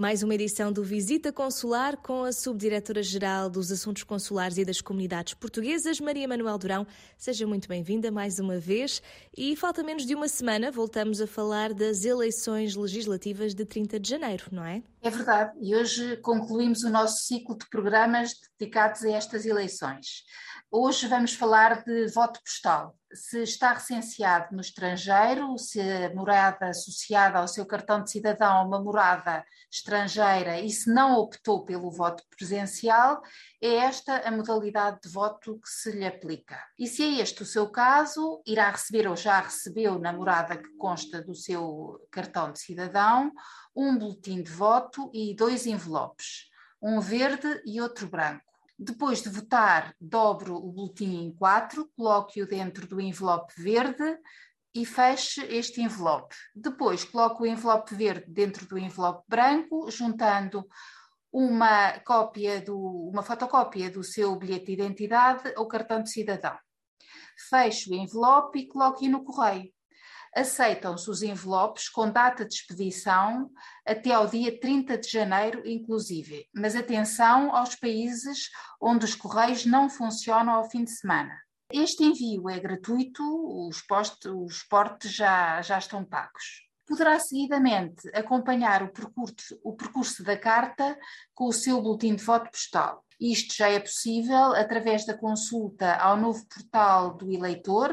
Mais uma edição do Visita Consular com a Subdiretora-Geral dos Assuntos Consulares e das Comunidades Portuguesas, Maria Manuel Durão. Seja muito bem-vinda mais uma vez. E falta menos de uma semana, voltamos a falar das eleições legislativas de 30 de janeiro, não é? É verdade, e hoje concluímos o nosso ciclo de programas dedicados a estas eleições. Hoje vamos falar de voto postal se está recenseado no estrangeiro, se a morada associada ao seu cartão de cidadão é uma morada estrangeira e se não optou pelo voto presencial, é esta a modalidade de voto que se lhe aplica. E se é este o seu caso, irá receber ou já recebeu na morada que consta do seu cartão de cidadão um boletim de voto e dois envelopes, um verde e outro branco. Depois de votar, dobro o boletim em quatro, coloque-o dentro do envelope verde e feche este envelope. Depois coloque o envelope verde dentro do envelope branco, juntando uma cópia do, uma fotocópia do seu bilhete de identidade ou cartão de cidadão. Feche o envelope e coloque-o no correio aceitam-se os envelopes com data de expedição até ao dia 30 de janeiro, inclusive. Mas atenção aos países onde os correios não funcionam ao fim de semana. Este envio é gratuito, os, postos, os portes já, já estão pagos. Poderá seguidamente acompanhar o percurso, o percurso da carta com o seu boletim de voto postal. Isto já é possível através da consulta ao novo portal do eleitor,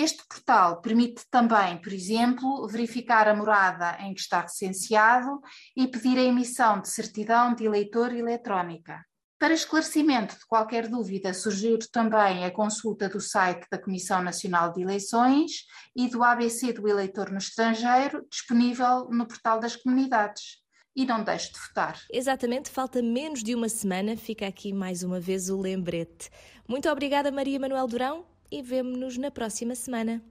Este portal permite também, por exemplo, verificar a morada em que está recenseado e pedir a emissão de certidão de eleitor eletrónica. Para esclarecimento de qualquer dúvida, surgiu também a consulta do site da Comissão Nacional de Eleições e do ABC do eleitor no estrangeiro, disponível no portal das comunidades. E não deixe de votar. Exatamente, falta menos de uma semana, fica aqui mais uma vez o lembrete. Muito obrigada, Maria Manuel Durão e vemo-nos na próxima semana.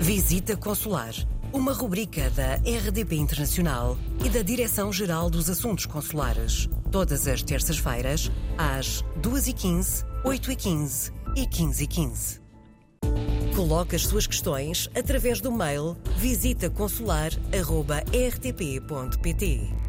Visita Consular, uma rubrica da RDP Internacional e da Direção-Geral dos Assuntos Consulares. Todas as terças-feiras, às 2h15, 8h15 e 15h15. Coloque as suas questões através do mail visitaconsular.rtp.pt